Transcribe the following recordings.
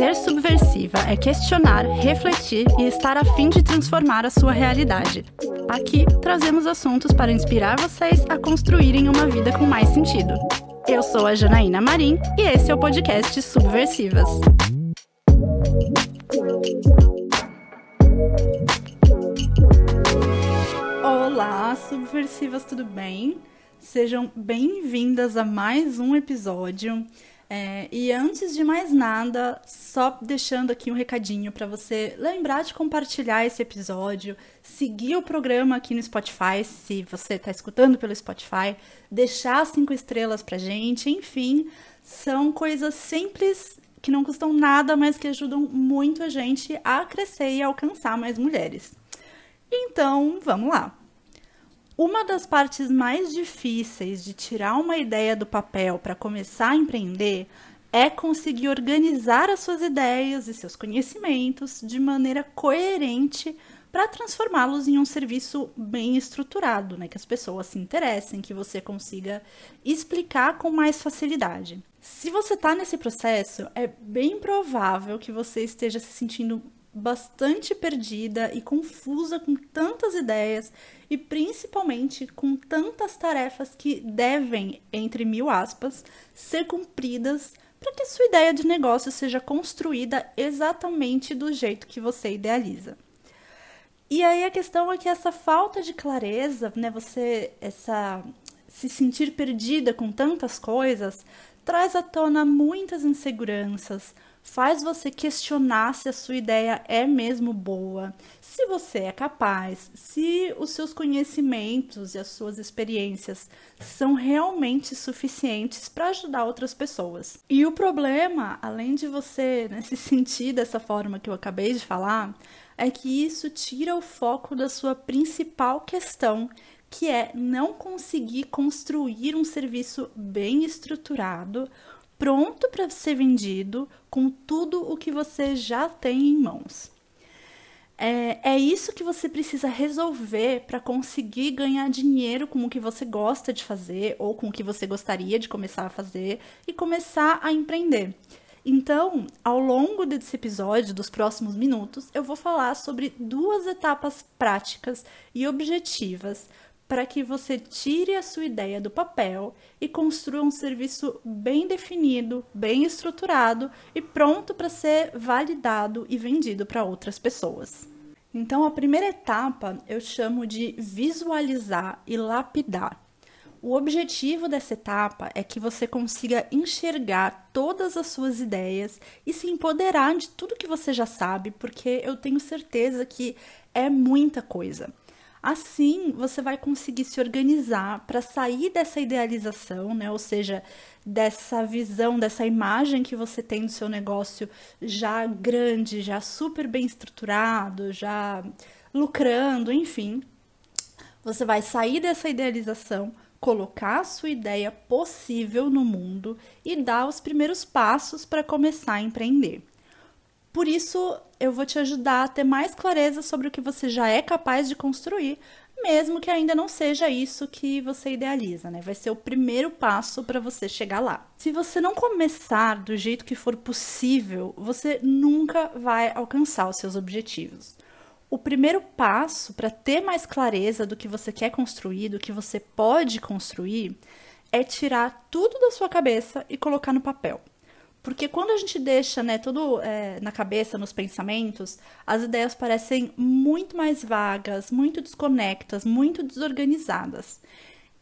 Ser subversiva é questionar, refletir e estar a fim de transformar a sua realidade. Aqui trazemos assuntos para inspirar vocês a construírem uma vida com mais sentido. Eu sou a Janaína Marim e esse é o podcast Subversivas. Olá, subversivas, tudo bem? Sejam bem-vindas a mais um episódio. É, e antes de mais nada, só deixando aqui um recadinho para você lembrar de compartilhar esse episódio, seguir o programa aqui no Spotify, se você está escutando pelo Spotify, deixar cinco estrelas pra gente, enfim, são coisas simples que não custam nada, mas que ajudam muito a gente a crescer e alcançar mais mulheres. Então, vamos lá. Uma das partes mais difíceis de tirar uma ideia do papel para começar a empreender é conseguir organizar as suas ideias e seus conhecimentos de maneira coerente para transformá-los em um serviço bem estruturado, né? Que as pessoas se interessem, que você consiga explicar com mais facilidade. Se você está nesse processo, é bem provável que você esteja se sentindo bastante perdida e confusa com tantas ideias e principalmente com tantas tarefas que devem, entre mil aspas, ser cumpridas para que sua ideia de negócio seja construída exatamente do jeito que você idealiza. E aí a questão é que essa falta de clareza, né, você essa se sentir perdida com tantas coisas, traz à tona muitas inseguranças, faz você questionar se a sua ideia é mesmo boa, se você é capaz, se os seus conhecimentos e as suas experiências são realmente suficientes para ajudar outras pessoas. E o problema, além de você né, se sentir dessa forma que eu acabei de falar, é que isso tira o foco da sua principal questão, que é não conseguir construir um serviço bem estruturado, pronto para ser vendido, com tudo o que você já tem em mãos. É, é isso que você precisa resolver para conseguir ganhar dinheiro com o que você gosta de fazer ou com o que você gostaria de começar a fazer e começar a empreender. Então, ao longo desse episódio, dos próximos minutos, eu vou falar sobre duas etapas práticas e objetivas para que você tire a sua ideia do papel e construa um serviço bem definido, bem estruturado e pronto para ser validado e vendido para outras pessoas. Então, a primeira etapa eu chamo de visualizar e lapidar. O objetivo dessa etapa é que você consiga enxergar todas as suas ideias e se empoderar de tudo que você já sabe, porque eu tenho certeza que é muita coisa. Assim, você vai conseguir se organizar para sair dessa idealização, né? Ou seja, dessa visão, dessa imagem que você tem do seu negócio já grande, já super bem estruturado, já lucrando, enfim. Você vai sair dessa idealização, colocar a sua ideia possível no mundo e dar os primeiros passos para começar a empreender. Por isso, eu vou te ajudar a ter mais clareza sobre o que você já é capaz de construir, mesmo que ainda não seja isso que você idealiza, né? Vai ser o primeiro passo para você chegar lá. Se você não começar do jeito que for possível, você nunca vai alcançar os seus objetivos. O primeiro passo para ter mais clareza do que você quer construir, do que você pode construir, é tirar tudo da sua cabeça e colocar no papel. Porque quando a gente deixa né, tudo é, na cabeça, nos pensamentos, as ideias parecem muito mais vagas, muito desconectas, muito desorganizadas.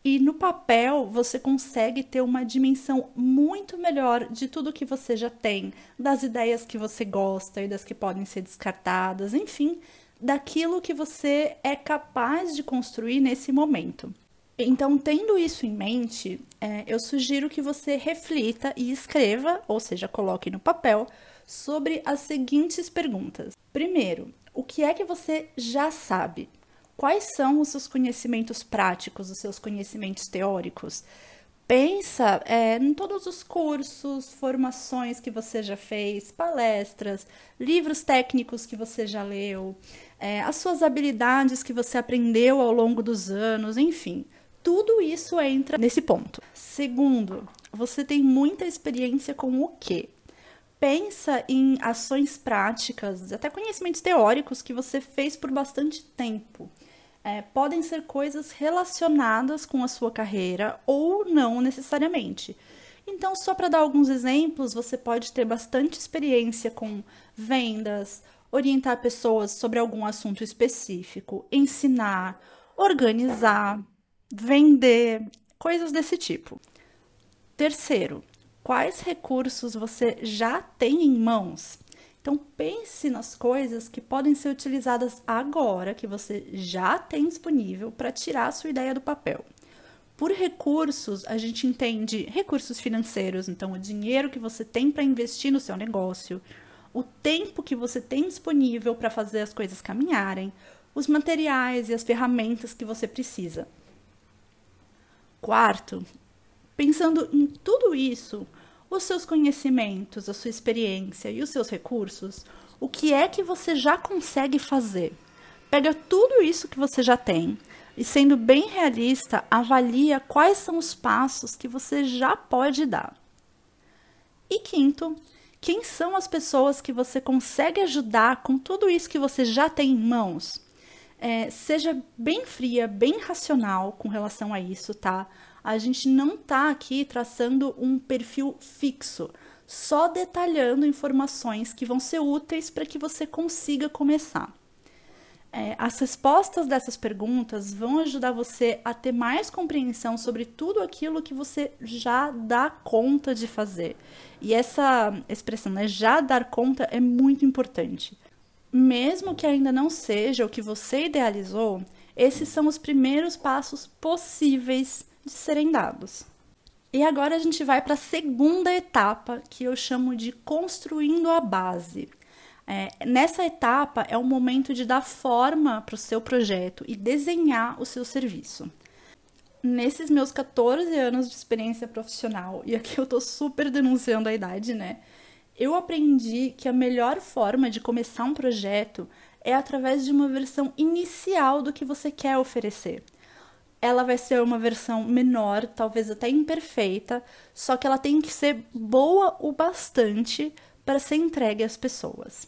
E no papel você consegue ter uma dimensão muito melhor de tudo que você já tem, das ideias que você gosta e das que podem ser descartadas, enfim, daquilo que você é capaz de construir nesse momento. Então, tendo isso em mente, é, eu sugiro que você reflita e escreva, ou seja, coloque no papel, sobre as seguintes perguntas. Primeiro, o que é que você já sabe? Quais são os seus conhecimentos práticos, os seus conhecimentos teóricos? Pensa é, em todos os cursos, formações que você já fez, palestras, livros técnicos que você já leu, é, as suas habilidades que você aprendeu ao longo dos anos, enfim. Tudo isso entra nesse ponto. Segundo, você tem muita experiência com o quê? pensa em ações práticas, até conhecimentos teóricos que você fez por bastante tempo. É, podem ser coisas relacionadas com a sua carreira ou não necessariamente. Então, só para dar alguns exemplos, você pode ter bastante experiência com vendas, orientar pessoas sobre algum assunto específico, ensinar, organizar, vender, coisas desse tipo. Terceiro, quais recursos você já tem em mãos? Então pense nas coisas que podem ser utilizadas agora, que você já tem disponível para tirar a sua ideia do papel. Por recursos, a gente entende recursos financeiros, então o dinheiro que você tem para investir no seu negócio, o tempo que você tem disponível para fazer as coisas caminharem, os materiais e as ferramentas que você precisa. Quarto, pensando em tudo isso, os seus conhecimentos, a sua experiência e os seus recursos, o que é que você já consegue fazer? Pega tudo isso que você já tem e, sendo bem realista, avalia quais são os passos que você já pode dar. E quinto, quem são as pessoas que você consegue ajudar com tudo isso que você já tem em mãos? É, seja bem fria, bem racional com relação a isso, tá? A gente não tá aqui traçando um perfil fixo, só detalhando informações que vão ser úteis para que você consiga começar. É, as respostas dessas perguntas vão ajudar você a ter mais compreensão sobre tudo aquilo que você já dá conta de fazer. E essa expressão, né, já dar conta, é muito importante. Mesmo que ainda não seja o que você idealizou, esses são os primeiros passos possíveis de serem dados. E agora a gente vai para a segunda etapa, que eu chamo de construindo a base. É, nessa etapa é o momento de dar forma para o seu projeto e desenhar o seu serviço. Nesses meus 14 anos de experiência profissional, e aqui eu estou super denunciando a idade, né? Eu aprendi que a melhor forma de começar um projeto é através de uma versão inicial do que você quer oferecer. Ela vai ser uma versão menor, talvez até imperfeita, só que ela tem que ser boa o bastante para ser entregue às pessoas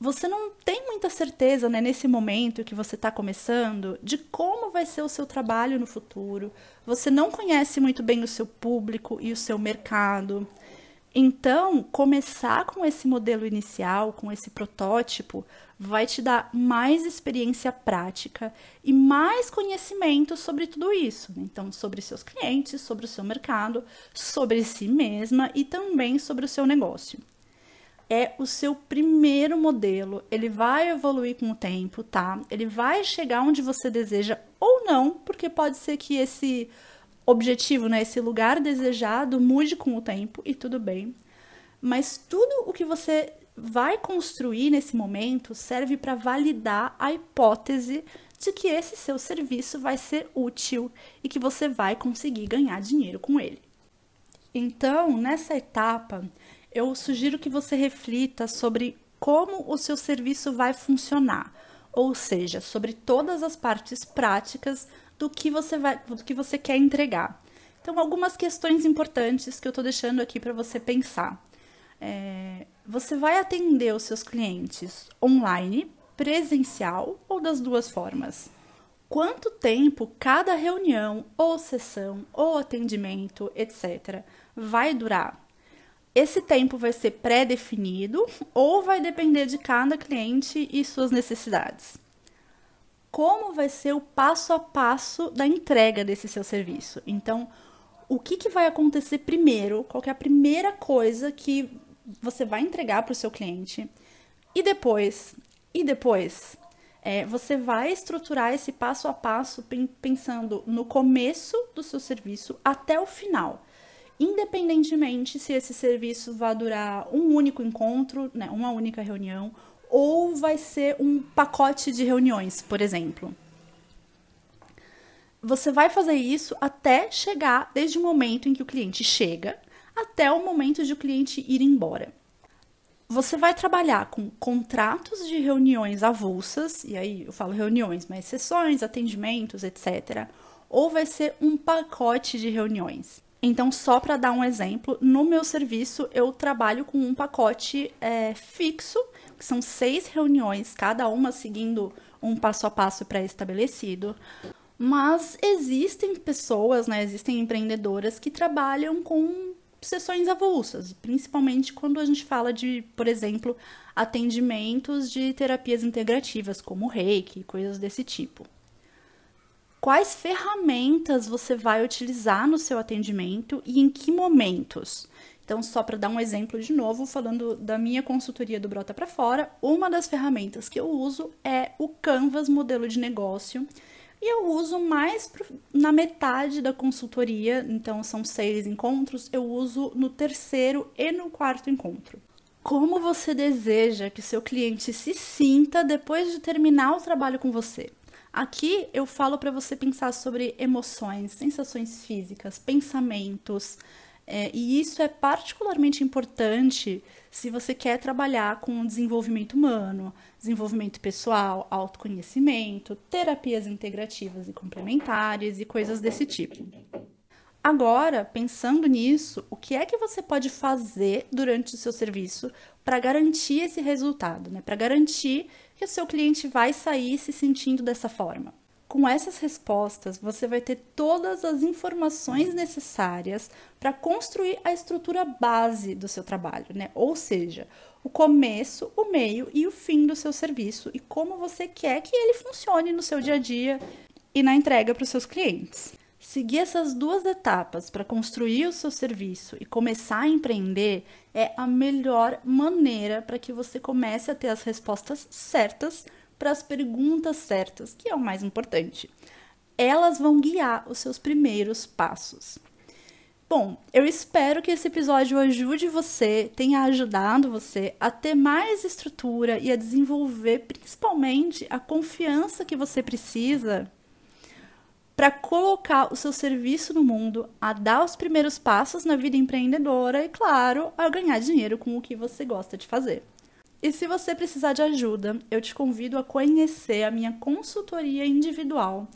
você não tem muita certeza, né, nesse momento que você está começando, de como vai ser o seu trabalho no futuro. Você não conhece muito bem o seu público e o seu mercado. Então, começar com esse modelo inicial, com esse protótipo, vai te dar mais experiência prática e mais conhecimento sobre tudo isso. Então, sobre seus clientes, sobre o seu mercado, sobre si mesma e também sobre o seu negócio é o seu primeiro modelo. Ele vai evoluir com o tempo, tá? Ele vai chegar onde você deseja ou não, porque pode ser que esse objetivo, né, esse lugar desejado mude com o tempo e tudo bem. Mas tudo o que você vai construir nesse momento serve para validar a hipótese de que esse seu serviço vai ser útil e que você vai conseguir ganhar dinheiro com ele. Então, nessa etapa, eu sugiro que você reflita sobre como o seu serviço vai funcionar, ou seja, sobre todas as partes práticas do que você vai, do que você quer entregar. Então, algumas questões importantes que eu estou deixando aqui para você pensar. É, você vai atender os seus clientes online, presencial ou das duas formas? Quanto tempo cada reunião, ou sessão, ou atendimento, etc., vai durar? Esse tempo vai ser pré-definido ou vai depender de cada cliente e suas necessidades? Como vai ser o passo a passo da entrega desse seu serviço? Então, o que, que vai acontecer primeiro? Qual é a primeira coisa que você vai entregar para o seu cliente? E depois? E depois? É, você vai estruturar esse passo a passo pensando no começo do seu serviço até o final independentemente se esse serviço vai durar um único encontro, né, uma única reunião, ou vai ser um pacote de reuniões, por exemplo. Você vai fazer isso até chegar, desde o momento em que o cliente chega, até o momento de o cliente ir embora. Você vai trabalhar com contratos de reuniões avulsas, e aí eu falo reuniões, mas sessões, atendimentos, etc. Ou vai ser um pacote de reuniões Então, só para dar um exemplo, no meu serviço eu trabalho com um pacote é, fixo, que são seis reuniões, cada uma seguindo um passo a passo pré-estabelecido. Mas existem pessoas, né, existem empreendedoras que trabalham com sessões avulsas, principalmente quando a gente fala de, por exemplo, atendimentos de terapias integrativas, como reiki, coisas desse tipo. Quais ferramentas você vai utilizar no seu atendimento e em que momentos? Então, só para dar um exemplo de novo, falando da minha consultoria do Brota para Fora, uma das ferramentas que eu uso é o Canvas modelo de negócio. E eu uso mais na metade da consultoria, então são seis encontros, eu uso no terceiro e no quarto encontro. Como você deseja que seu cliente se sinta depois de terminar o trabalho com você? Aqui eu falo para você pensar sobre emoções, sensações físicas, pensamentos, é, e isso é particularmente importante se você quer trabalhar com desenvolvimento humano, desenvolvimento pessoal, autoconhecimento, terapias integrativas e complementares e coisas desse tipo. Agora, pensando nisso, o que é que você pode fazer durante o seu serviço para garantir esse resultado, né? Para garantir que o seu cliente vai sair se sentindo dessa forma. Com essas respostas, você vai ter todas as informações necessárias para construir a estrutura base do seu trabalho, né? Ou seja, o começo, o meio e o fim do seu serviço e como você quer que ele funcione no seu dia a dia e na entrega para os seus clientes. Seguir essas duas etapas para construir o seu serviço e começar a empreender é a melhor maneira para que você comece a ter as respostas certas para as perguntas certas, que é o mais importante. Elas vão guiar os seus primeiros passos. Bom, eu espero que esse episódio ajude você, tenha ajudado você a ter mais estrutura e a desenvolver principalmente a confiança que você precisa para colocar o seu serviço no mundo, a dar os primeiros passos na vida empreendedora e, claro, a ganhar dinheiro com o que você gosta de fazer. E se você precisar de ajuda, eu te convido a conhecer a minha consultoria individual,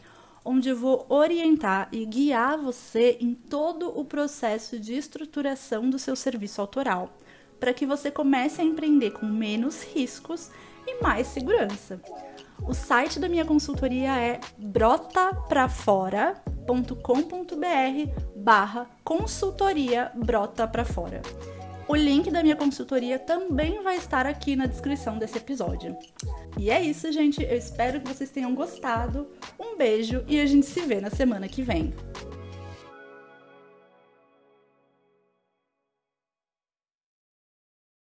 onde eu vou orientar e guiar você em todo o processo de estruturação do seu serviço autoral, para que você comece a empreender com menos riscos e mais segurança. O site da minha consultoria é brotaprafora.com.br barra consultoria brota pra fora. O link da minha consultoria também vai estar aqui na descrição desse episódio. E é isso, gente. Eu espero que vocês tenham gostado. Um beijo e a gente se vê na semana que vem.